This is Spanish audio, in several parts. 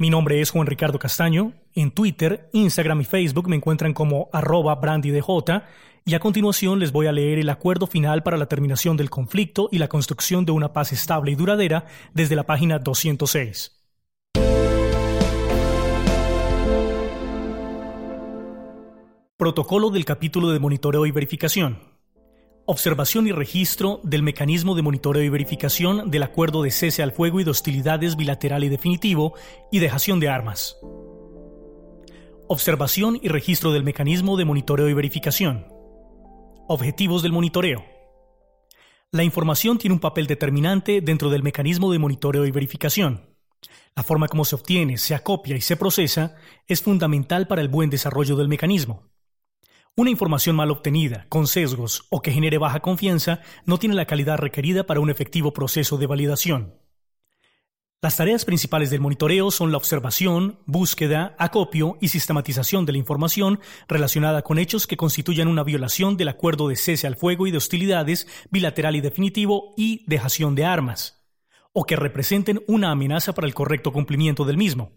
Mi nombre es Juan Ricardo Castaño. En Twitter, Instagram y Facebook me encuentran como arroba brandydj y a continuación les voy a leer el acuerdo final para la terminación del conflicto y la construcción de una paz estable y duradera desde la página 206. Protocolo del capítulo de monitoreo y verificación. Observación y registro del mecanismo de monitoreo y verificación del acuerdo de cese al fuego y de hostilidades bilateral y definitivo y dejación de armas. Observación y registro del mecanismo de monitoreo y verificación. Objetivos del monitoreo. La información tiene un papel determinante dentro del mecanismo de monitoreo y verificación. La forma como se obtiene, se acopia y se procesa es fundamental para el buen desarrollo del mecanismo. Una información mal obtenida, con sesgos o que genere baja confianza no tiene la calidad requerida para un efectivo proceso de validación. Las tareas principales del monitoreo son la observación, búsqueda, acopio y sistematización de la información relacionada con hechos que constituyan una violación del acuerdo de cese al fuego y de hostilidades bilateral y definitivo y dejación de armas, o que representen una amenaza para el correcto cumplimiento del mismo.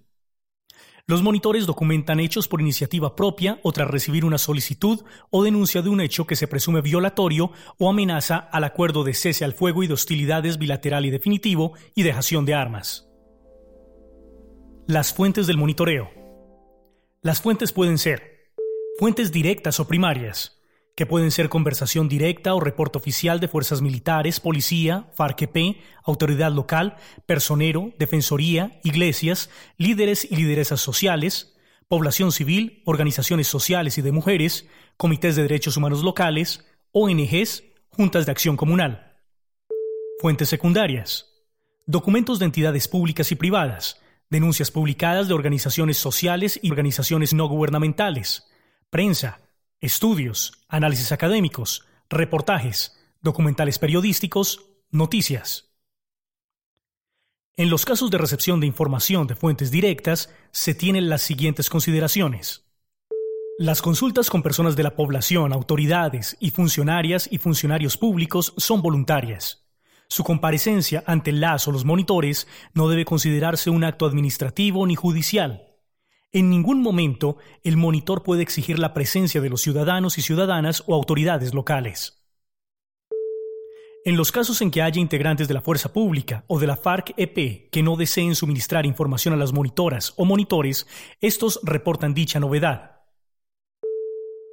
Los monitores documentan hechos por iniciativa propia o tras recibir una solicitud o denuncia de un hecho que se presume violatorio o amenaza al acuerdo de cese al fuego y de hostilidades bilateral y definitivo y dejación de armas. Las fuentes del monitoreo. Las fuentes pueden ser fuentes directas o primarias, que pueden ser conversación directa o reporte oficial de fuerzas militares, policía, FARC-EP, autoridad local, personero, defensoría, iglesias, líderes y lideresas sociales, población civil, organizaciones sociales y de mujeres, comités de derechos humanos locales, ONGs, juntas de acción comunal. Fuentes secundarias. Documentos de entidades públicas y privadas, denuncias publicadas de organizaciones sociales y organizaciones no gubernamentales, prensa, estudios, análisis académicos, reportajes, documentales periodísticos, noticias. En los casos de recepción de información de fuentes directas, se tienen las siguientes consideraciones. Las consultas con personas de la población, autoridades y funcionarias y funcionarios públicos son voluntarias. Su comparecencia ante las o los monitores no debe considerarse un acto administrativo ni judicial. En ningún momento el monitor puede exigir la presencia de los ciudadanos y ciudadanas o autoridades locales. En los casos en que haya integrantes de la fuerza pública o de la FARC-EP que no deseen suministrar información a las monitoras o monitores, estos reportan dicha novedad.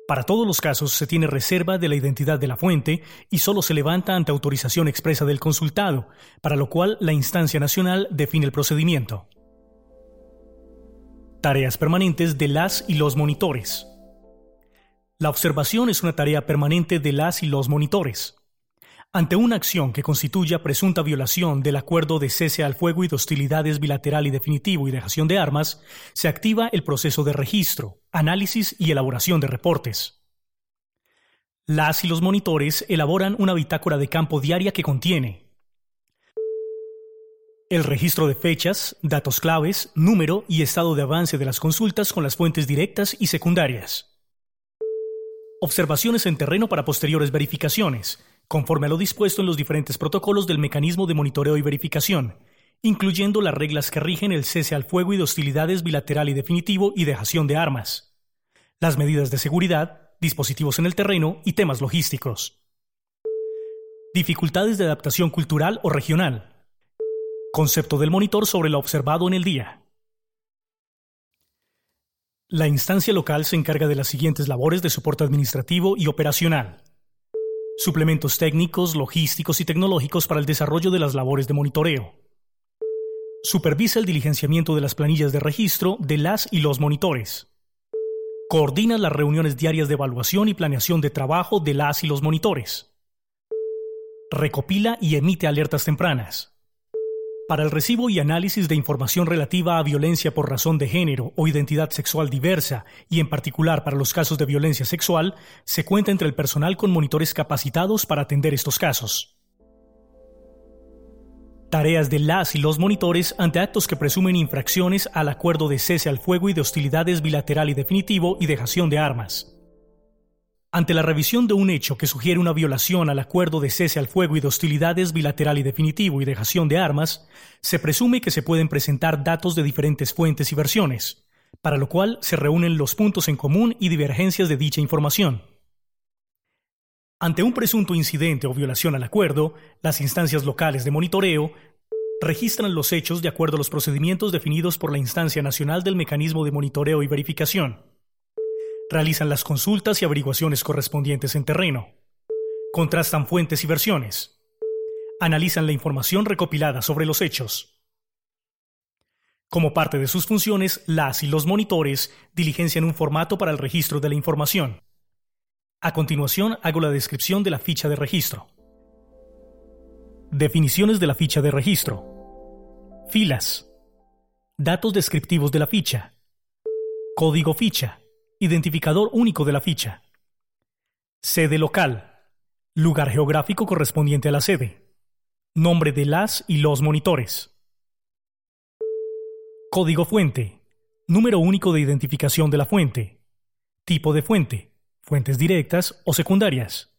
Para todos los casos se tiene reserva de la identidad de la fuente y solo se levanta ante autorización expresa del consultado, para lo cual la instancia nacional define el procedimiento. Tareas permanentes de las y los monitores. La observación es una tarea permanente de las y los monitores. Ante una acción que constituya presunta violación del acuerdo de cese al fuego y de hostilidades bilateral y definitivo y dejación de armas, se activa el proceso de registro, análisis y elaboración de reportes. Las y los monitores elaboran una bitácora de campo diaria que contiene el registro de fechas, datos claves, número y estado de avance de las consultas con las fuentes directas y secundarias. Observaciones en terreno para posteriores verificaciones, conforme a lo dispuesto en los diferentes protocolos del mecanismo de monitoreo y verificación, incluyendo las reglas que rigen el cese al fuego y de hostilidades bilateral y definitivo y dejación de armas, las medidas de seguridad, dispositivos en el terreno y temas logísticos. Dificultades de adaptación cultural o regional, Concepto del monitor sobre lo observado en el día. La instancia local se encarga de las siguientes labores de soporte administrativo y operacional. Suplementos técnicos, logísticos y tecnológicos para el desarrollo de las labores de monitoreo. Supervisa el diligenciamiento de las planillas de registro de las y los monitores. Coordina las reuniones diarias de evaluación y planeación de trabajo de las y los monitores. Recopila y emite alertas tempranas. Para el recibo y análisis de información relativa a violencia por razón de género o identidad sexual diversa, y en particular para los casos de violencia sexual, se cuenta entre el personal con monitores capacitados para atender estos casos. Tareas de las y los monitores ante actos que presumen infracciones al acuerdo de cese al fuego y de hostilidades bilateral y definitivo y dejación de armas. Ante la revisión de un hecho que sugiere una violación al acuerdo de cese al fuego y de hostilidades bilateral y definitivo y dejación de armas, se presume que se pueden presentar datos de diferentes fuentes y versiones, para lo cual se reúnen los puntos en común y divergencias de dicha información. Ante un presunto incidente o violación al acuerdo, las instancias locales de monitoreo registran los hechos de acuerdo a los procedimientos definidos por la Instancia Nacional del Mecanismo de Monitoreo y Verificación realizan las consultas y averiguaciones correspondientes en terreno, contrastan fuentes y versiones, analizan la información recopilada sobre los hechos. Como parte de sus funciones, las y los monitores diligencian un formato para el registro de la información. A continuación, hago la descripción de la ficha de registro. Definiciones de la ficha de registro. Filas. Datos descriptivos de la ficha. Código ficha. Identificador único de la ficha. Sede local. Lugar geográfico correspondiente a la sede. Nombre de las y los monitores. Código fuente. Número único de identificación de la fuente. Tipo de fuente. Fuentes directas o secundarias.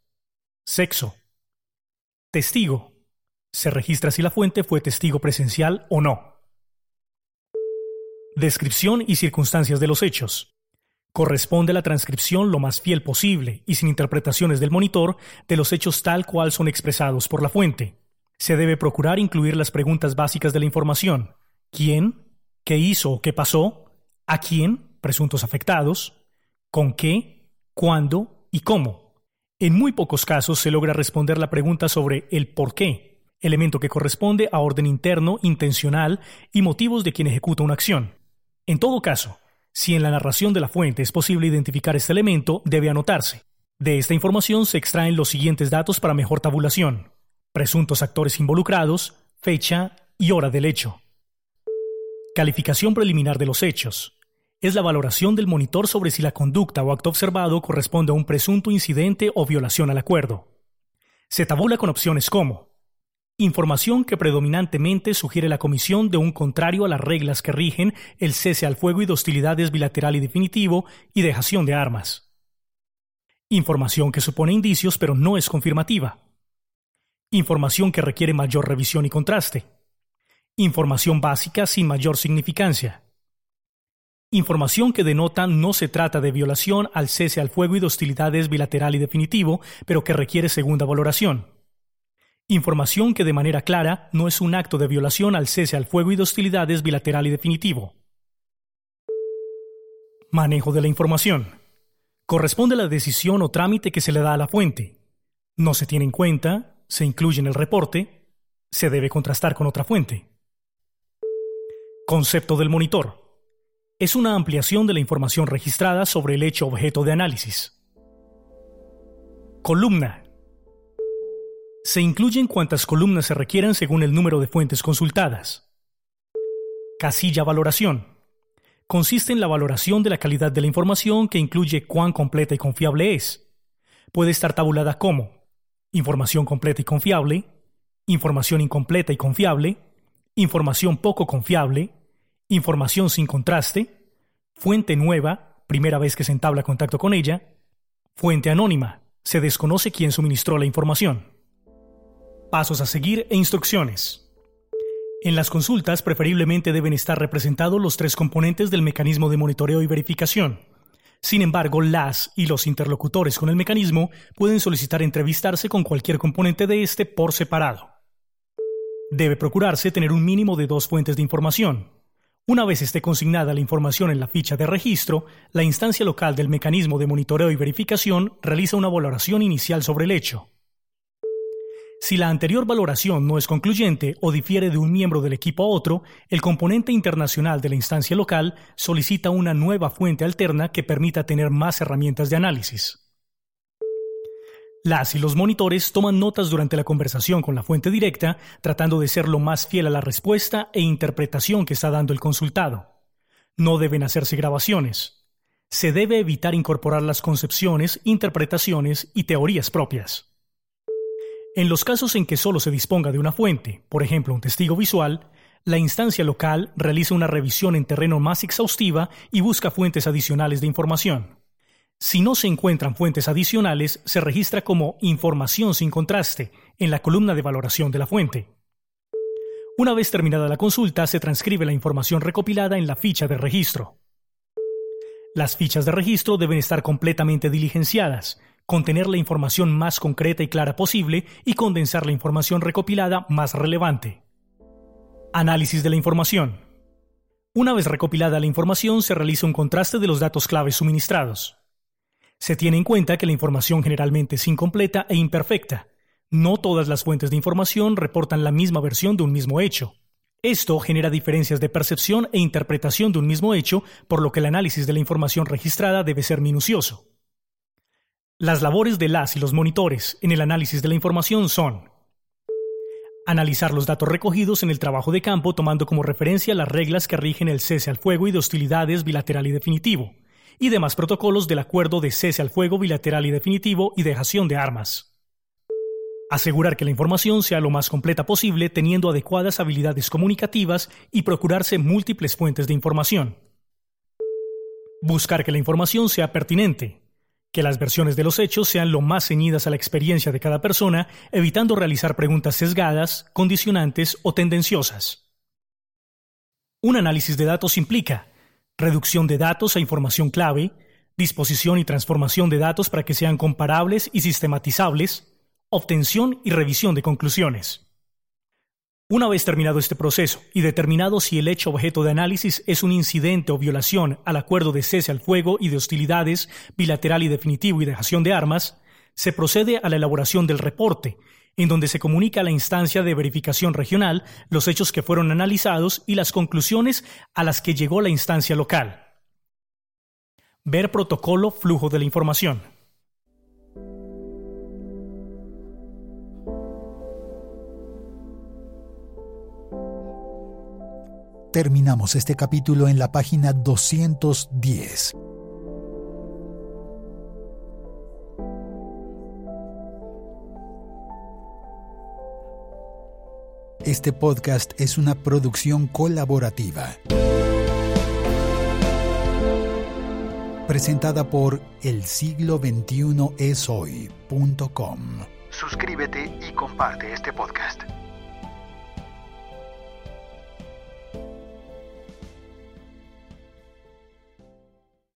Sexo. Testigo. Se registra si la fuente fue testigo presencial o no. Descripción y circunstancias de los hechos. Corresponde la transcripción lo más fiel posible y sin interpretaciones del monitor de los hechos tal cual son expresados por la fuente. Se debe procurar incluir las preguntas básicas de la información. ¿Quién? ¿Qué hizo o qué pasó? ¿A quién? Presuntos afectados. ¿Con qué? ¿Cuándo? ¿Y cómo? En muy pocos casos se logra responder la pregunta sobre el por qué, elemento que corresponde a orden interno, intencional y motivos de quien ejecuta una acción. En todo caso, si en la narración de la fuente es posible identificar este elemento, debe anotarse. De esta información se extraen los siguientes datos para mejor tabulación. Presuntos actores involucrados, fecha y hora del hecho. Calificación preliminar de los hechos. Es la valoración del monitor sobre si la conducta o acto observado corresponde a un presunto incidente o violación al acuerdo. Se tabula con opciones como Información que predominantemente sugiere la comisión de un contrario a las reglas que rigen el cese al fuego y de hostilidades bilateral y definitivo y dejación de armas. Información que supone indicios pero no es confirmativa. Información que requiere mayor revisión y contraste. Información básica sin mayor significancia. Información que denota no se trata de violación al cese al fuego y de hostilidades bilateral y definitivo, pero que requiere segunda valoración. Información que de manera clara no es un acto de violación al cese al fuego y de hostilidades bilateral y definitivo. Manejo de la información. Corresponde a la decisión o trámite que se le da a la fuente. No se tiene en cuenta, se incluye en el reporte, se debe contrastar con otra fuente. Concepto del monitor. Es una ampliación de la información registrada sobre el hecho objeto de análisis. Columna se incluyen cuantas columnas se requieran según el número de fuentes consultadas. Casilla valoración. Consiste en la valoración de la calidad de la información que incluye cuán completa y confiable es. Puede estar tabulada como información completa y confiable, información incompleta y confiable, información poco confiable, información sin contraste, fuente nueva, primera vez que se entabla contacto con ella, fuente anónima, se desconoce quién suministró la información. Pasos a seguir e instrucciones. En las consultas preferiblemente deben estar representados los tres componentes del mecanismo de monitoreo y verificación. Sin embargo, las y los interlocutores con el mecanismo pueden solicitar entrevistarse con cualquier componente de este por separado. Debe procurarse tener un mínimo de dos fuentes de información. Una vez esté consignada la información en la ficha de registro, la instancia local del mecanismo de monitoreo y verificación realiza una valoración inicial sobre el hecho. Si la anterior valoración no es concluyente o difiere de un miembro del equipo a otro, el componente internacional de la instancia local solicita una nueva fuente alterna que permita tener más herramientas de análisis. Las y los monitores toman notas durante la conversación con la fuente directa, tratando de ser lo más fiel a la respuesta e interpretación que está dando el consultado. No deben hacerse grabaciones. Se debe evitar incorporar las concepciones, interpretaciones y teorías propias. En los casos en que solo se disponga de una fuente, por ejemplo un testigo visual, la instancia local realiza una revisión en terreno más exhaustiva y busca fuentes adicionales de información. Si no se encuentran fuentes adicionales, se registra como información sin contraste en la columna de valoración de la fuente. Una vez terminada la consulta, se transcribe la información recopilada en la ficha de registro. Las fichas de registro deben estar completamente diligenciadas, contener la información más concreta y clara posible y condensar la información recopilada más relevante. Análisis de la información. Una vez recopilada la información, se realiza un contraste de los datos claves suministrados. Se tiene en cuenta que la información generalmente es incompleta e imperfecta. No todas las fuentes de información reportan la misma versión de un mismo hecho. Esto genera diferencias de percepción e interpretación de un mismo hecho, por lo que el análisis de la información registrada debe ser minucioso. Las labores de las y los monitores en el análisis de la información son Analizar los datos recogidos en el trabajo de campo tomando como referencia las reglas que rigen el cese al fuego y de hostilidades bilateral y definitivo, y demás protocolos del acuerdo de cese al fuego bilateral y definitivo y dejación de armas. Asegurar que la información sea lo más completa posible teniendo adecuadas habilidades comunicativas y procurarse múltiples fuentes de información. Buscar que la información sea pertinente, que las versiones de los hechos sean lo más ceñidas a la experiencia de cada persona, evitando realizar preguntas sesgadas, condicionantes o tendenciosas. Un análisis de datos implica reducción de datos a información clave, disposición y transformación de datos para que sean comparables y sistematizables, obtención y revisión de conclusiones. Una vez terminado este proceso y determinado si el hecho objeto de análisis es un incidente o violación al acuerdo de cese al fuego y de hostilidades bilateral y definitivo y dejación de armas, se procede a la elaboración del reporte, en donde se comunica a la instancia de verificación regional los hechos que fueron analizados y las conclusiones a las que llegó la instancia local. Ver protocolo flujo de la información. Terminamos este capítulo en la página 210. Este podcast es una producción colaborativa. Presentada por el siglo 21 es. Suscríbete y comparte este podcast.